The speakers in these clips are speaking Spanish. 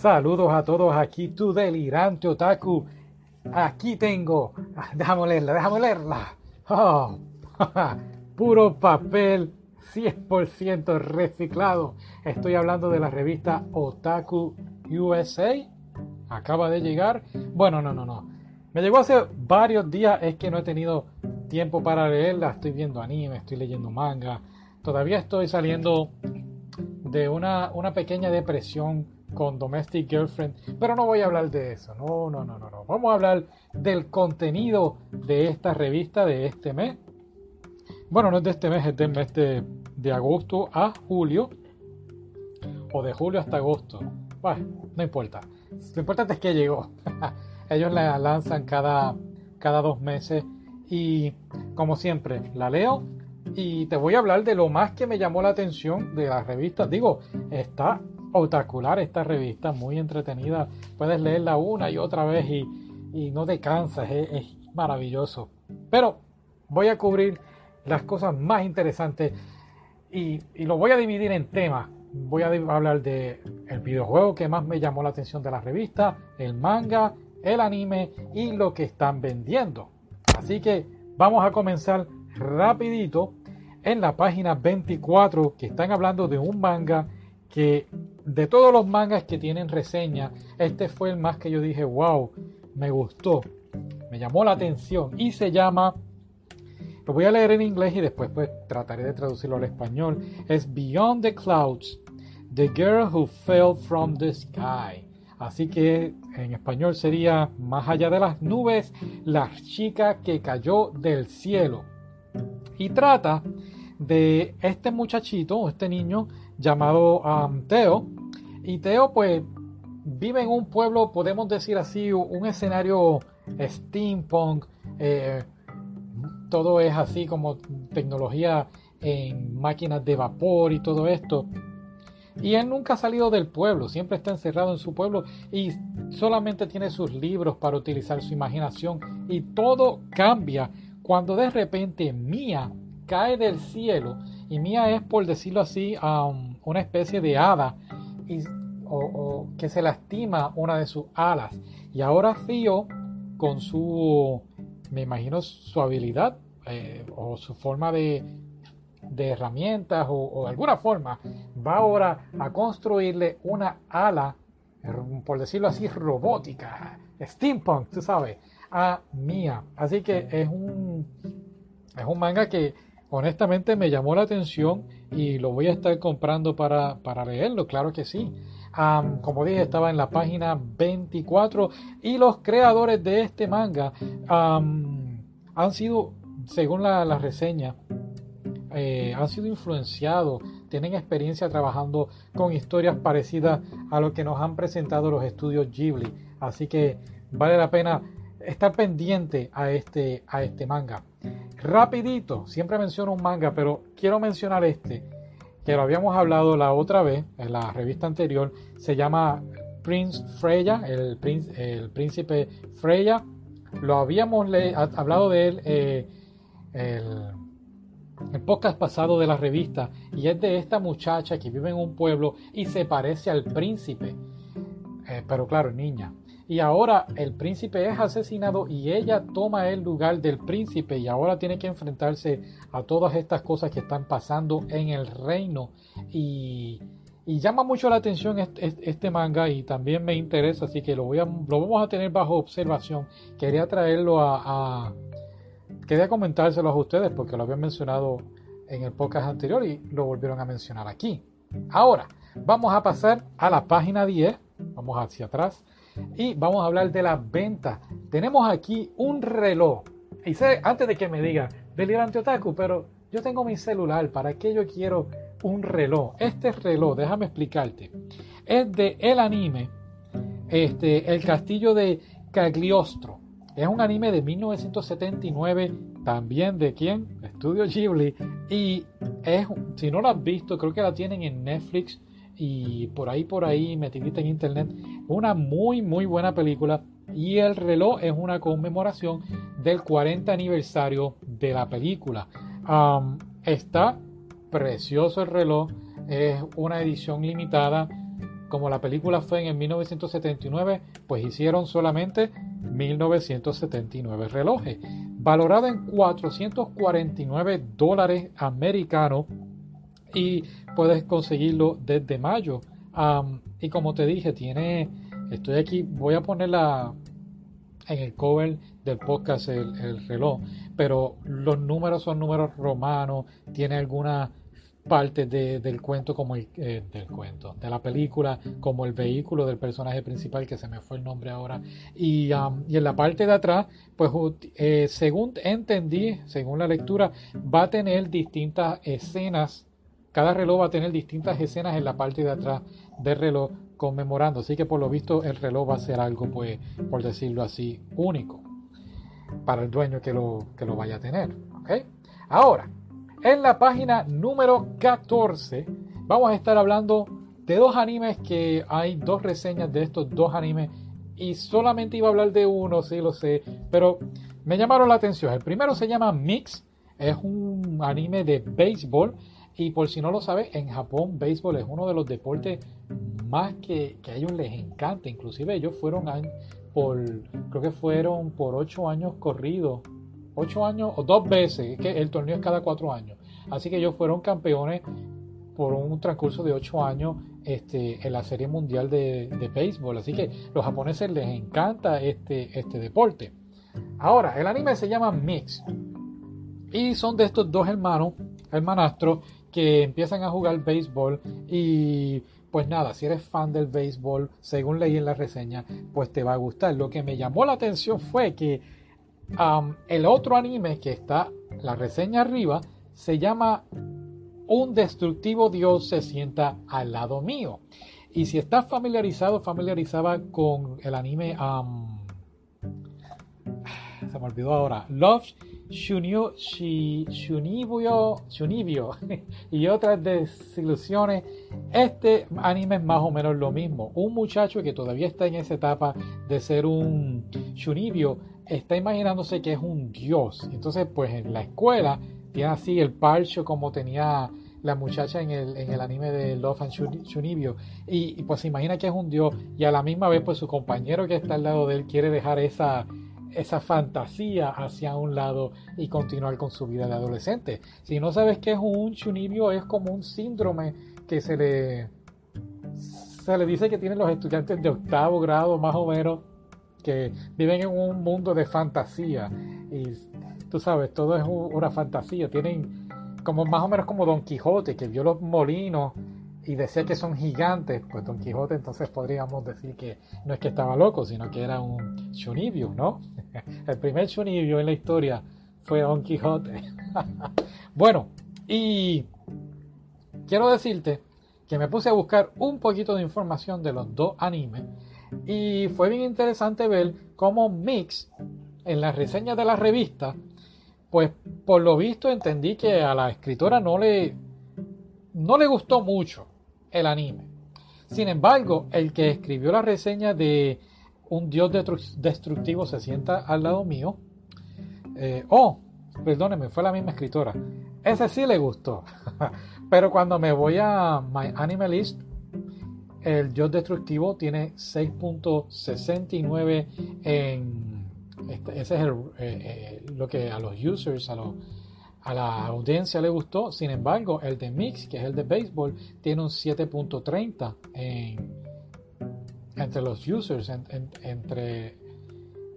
Saludos a todos aquí, tu delirante otaku. Aquí tengo, ah, déjame leerla, déjame leerla. Oh, puro papel 100% reciclado. Estoy hablando de la revista Otaku USA. Acaba de llegar. Bueno, no, no, no. Me llegó hace varios días, es que no he tenido tiempo para leerla. Estoy viendo anime, estoy leyendo manga. Todavía estoy saliendo de una, una pequeña depresión con Domestic Girlfriend, pero no voy a hablar de eso, no, no, no, no, no. Vamos a hablar del contenido de esta revista de este mes. Bueno, no es de este mes, es del mes de, de agosto a julio, o de julio hasta agosto. Bueno, no importa. Lo importante es que llegó. Ellos la lanzan cada, cada dos meses y como siempre la leo y te voy a hablar de lo más que me llamó la atención de la revista. Digo, está otacular esta revista, muy entretenida. Puedes leerla una y otra vez y, no te cansas, es, maravilloso. Pero voy a cubrir las cosas más interesantes y, y, lo voy a dividir en temas. Voy a hablar de videojuego que más me llamó la atención de la revista, el manga, el anime y lo que están vendiendo. Así que vamos a comenzar rapidito en la página 24 que están hablando de un manga que de todos los mangas que tienen reseña, este fue el más que yo dije, wow, me gustó, me llamó la atención y se llama, lo voy a leer en inglés y después pues trataré de traducirlo al español, es Beyond the Clouds, The Girl Who Fell from the Sky. Así que en español sería Más allá de las nubes, la chica que cayó del cielo. Y trata de este muchachito, este niño llamado um, Teo. Y Teo pues vive en un pueblo, podemos decir así, un escenario steampunk. Eh, todo es así como tecnología en máquinas de vapor y todo esto. Y él nunca ha salido del pueblo, siempre está encerrado en su pueblo y solamente tiene sus libros para utilizar su imaginación. Y todo cambia cuando de repente Mía cae del cielo. Y Mía es, por decirlo así, una especie de hada y, o, que se lastima una de sus alas. Y ahora Fío, con su, me imagino, su habilidad eh, o su forma de de herramientas o, de alguna forma va ahora a construirle una ala, por decirlo así, robótica, steampunk, tú sabes, a Mia. Así que es un, es un manga que honestamente me llamó la atención y lo voy a estar comprando para, para leerlo, claro que sí. Como dije, estaba en la página 24 y los creadores de este manga han sido, según la, la reseña, eh, han sido influenciados, tienen experiencia trabajando con historias parecidas a lo que nos han presentado los estudios Ghibli. Así que vale la pena estar pendiente a este, a este manga. Rapidito, siempre menciono un manga, pero quiero mencionar este, que lo habíamos hablado la otra vez, en la revista anterior, se llama Prince Freya, el, el príncipe Freya. Lo habíamos hablado de él eh, el el podcast pasado de la revista y es de esta muchacha que vive en un pueblo y se parece al príncipe, eh, pero claro, niña. Y ahora el príncipe es asesinado y ella toma el lugar del príncipe y ahora tiene que enfrentarse a todas estas cosas que están pasando en el reino. Y, llama mucho la atención este, manga y también me interesa, así que lo, voy a, lo vamos a tener bajo observación. Quería traerlo a Quería comentárselos a ustedes porque lo habían mencionado en el podcast anterior y lo volvieron a mencionar aquí. Ahora, vamos a pasar a la página 10, vamos hacia atrás y vamos a hablar de las ventas. Tenemos aquí un reloj. Y sé, antes de que me diga, delirante otaku, pero yo tengo mi celular, ¿para qué yo quiero un reloj? Este reloj, déjame explicarte, es de el anime, este, El Castillo de Cagliostro. Es un anime de 1979, también de quién? Estudio Ghibli. Y es, si no lo has visto, creo que la tienen en Netflix y por ahí, por ahí, metidita en internet. Una muy, muy buena película. Y el reloj es una conmemoración del 40 aniversario de la película. está precioso el reloj. Es una edición limitada. como la película fue en el 1979, pues hicieron solamente 1979 relojes, valorado en 449 dólares americanos y puedes conseguirlo desde mayo. Y como te dije, tiene, estoy aquí, voy a ponerla en el cover del podcast el, reloj, pero los números son números romanos, tiene algunas partes del cuento como el eh, del cuento de la película como el vehículo del personaje principal que se me fue el nombre ahora. Y, y en la parte de atrás pues eh, según entendí según la lectura va a tener distintas escenas cada reloj va a tener distintas escenas en la parte de atrás del reloj conmemorando. Así que por lo visto el reloj va a ser algo, pues, por decirlo así, único para el dueño que lo, que lo vaya a tener. Ahora, en la página número 14 vamos a estar hablando de dos animes que hay dos reseñas de estos dos animes y solamente iba a hablar de uno, sí lo sé, pero me llamaron la atención. El primero se llama Mix, es un anime de béisbol y por si no lo sabes, en Japón béisbol es uno de los deportes más que, a ellos les encanta. Inclusive ellos fueron por, creo que fueron por ocho años corridos. Ocho años o dos veces, es que el torneo es cada cuatro años. Así que ellos fueron campeones por un transcurso de ocho años este, en la Serie Mundial de, de Béisbol. Así que los japoneses les encanta este, este deporte. Ahora, el anime se llama Mix. Y son de estos dos hermanos, hermanastros, que empiezan a jugar béisbol y pues nada, si eres fan del béisbol, según leí en la reseña, pues te va a gustar. Lo que me llamó la atención fue que el otro anime que está, la reseña arriba, se llama Un destructivo Dios se sienta al lado mío. Y si estás familiarizado, familiarizada con el anime, se me olvidó ahora, Love Shunio, Shunibio, Shunibio y otras desilusiones. Este anime es más o menos lo mismo. Un muchacho que todavía está en esa etapa de ser un Shunibio está imaginándose que es un dios. Entonces, pues en la escuela tiene así el parcho como tenía la muchacha en el, en el anime de Love and Shunibio. Y, y pues se imagina que es un dios y a la misma vez pues su compañero que está al lado de él quiere dejar esa esa fantasía hacia un lado y continuar con su vida de adolescente. Si no sabes qué es un chunibio, es como un síndrome que se le, se le dice que tienen los estudiantes de octavo grado más o menos, que viven en un mundo de fantasía. Y tú sabes, todo es una fantasía. Tienen como más o menos como Don Quijote, que vio los molinos y decía que son gigantes, pues Don Quijote entonces podríamos decir que no es que estaba loco, sino que era un chunibio, ¿no? El primer chunibio en la historia fue Don Quijote. bueno, y quiero decirte que me puse a buscar un poquito de información de los dos animes y fue bien interesante ver cómo Mix en la reseña de la revista, pues por lo visto entendí que a la escritora no le no le gustó mucho el anime. Sin embargo, el que escribió la reseña de Un dios destructivo se sienta al lado mío. Eh, oh, perdóneme, fue la misma escritora. Ese sí le gustó. Pero cuando me voy a My Animalist, el dios destructivo tiene 6.69 en... Este, ese es eh, eh, lo que a los users, a a la audiencia le gustó, sin embargo, el de Mix, que es el de béisbol, tiene un 7.30 entre los users, entre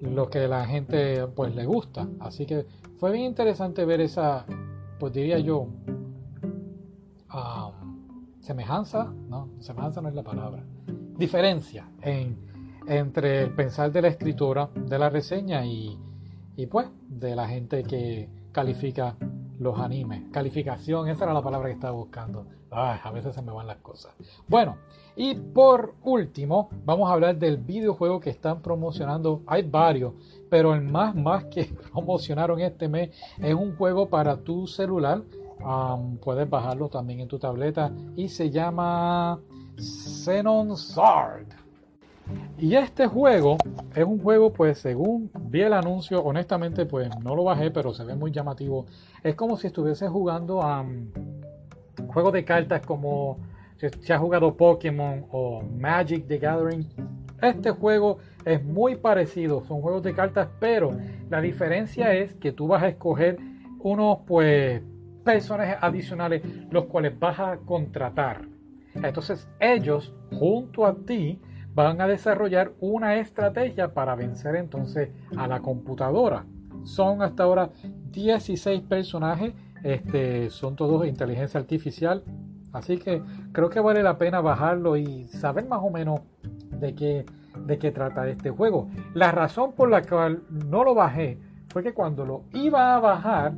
lo que la gente pues le gusta. Así que fue bien interesante ver esa, pues diría yo, semejanza, no, semejanza no es la palabra, diferencia entre el pensar de la escritora de la reseña y, y pues de la gente que califica los animes. Calificación, esa era la palabra que estaba buscando. a veces se me van las cosas. Bueno, y por último, vamos a hablar del videojuego que están promocionando. Hay varios, pero el más, más que promocionaron este mes es un juego para tu celular. puedes bajarlo también en tu tableta y se llama Xenon Sword. Y este juego es un juego, pues según vi el anuncio, honestamente pues no lo bajé, pero se ve muy llamativo. Es como si estuviese jugando a um, juegos de cartas como si, has jugado Pokémon o Magic the Gathering, este juego es muy parecido, son juegos de cartas, pero la diferencia es que tú vas a escoger unos pues personajes adicionales los cuales vas a contratar. Entonces ellos junto a ti van a desarrollar una estrategia para vencer entonces a la computadora. Son hasta ahora 16 personajes, este, son todos inteligencia artificial, así que creo que vale la pena bajarlo y saber más o menos de qué, de qué trata este juego. La razón por la cual no lo bajé fue que cuando lo iba a bajar,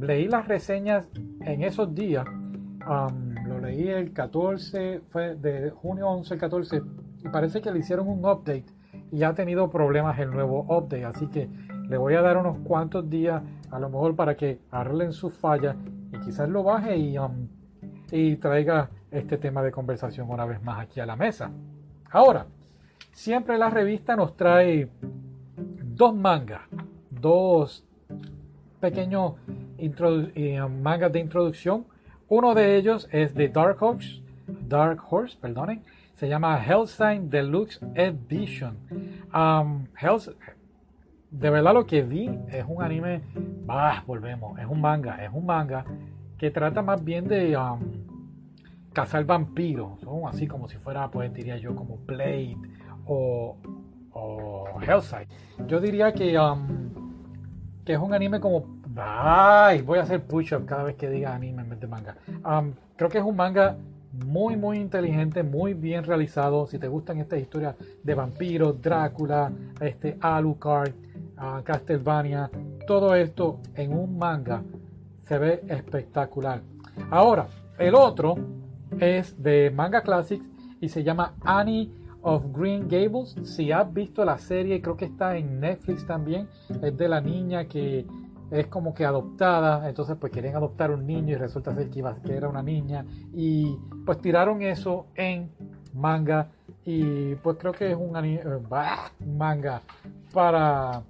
leí las reseñas en esos días. Um, lo leí el 14, fue de junio 11 al 14, y parece que le hicieron un update y ha tenido problemas el nuevo update. Así que le voy a dar unos cuantos días, a lo mejor para que arreglen sus fallas y quizás lo baje y, um, y traiga este tema de conversación una vez más aquí a la mesa. Ahora, siempre la revista nos trae dos mangas, dos pequeños eh, mangas de introducción. Uno de ellos es de Dark Horse, Dark Horse, perdonen, se llama Hellsign Deluxe Edition. Um, de verdad lo que vi es un anime, bah, volvemos, es un manga, es un manga que trata más bien de um, cazar vampiros, así como si fuera, pues diría yo, como Blade o, o Hellside. Yo diría que, que es un anime como Ay, voy a hacer push-up cada vez que diga anime en vez de manga. Creo que es un manga muy, muy inteligente, muy bien realizado. Si te gustan estas historias de vampiros, Drácula, este, Alucard, uh, Castlevania, todo esto en un manga se ve espectacular. Ahora, el otro es de Manga Classics y se llama Annie of Green Gables. Si has visto la serie, creo que está en Netflix también. Es de la niña que es como que adoptada, entonces pues querían adoptar un niño y resulta ser que, iba, que era una niña y pues tiraron eso en manga y pues creo que es un eh, manga para,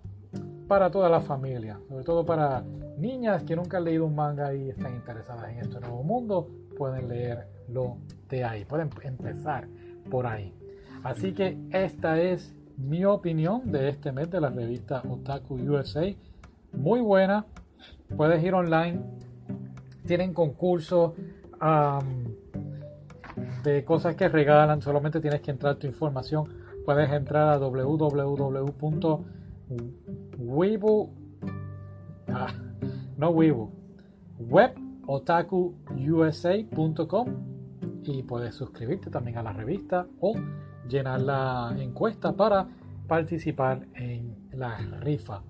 para toda la familia, sobre todo para niñas que nunca han leído un manga y están interesadas en este nuevo mundo, pueden leerlo de ahí, pueden empezar por ahí. Así que esta es mi opinión de este mes de la revista Otaku USA muy buena. Puedes ir online. Tienen concursos de cosas que regalan. Solamente tienes que entrar tu información. Puedes entrar a www.weibo ah, no Weibo webotakuusa.com y puedes suscribirte también a la revista o llenar la encuesta para participar en la rifa.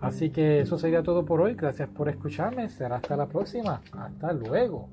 Así que eso sería todo por hoy. Gracias por escucharme. Será hasta la próxima. Hasta luego.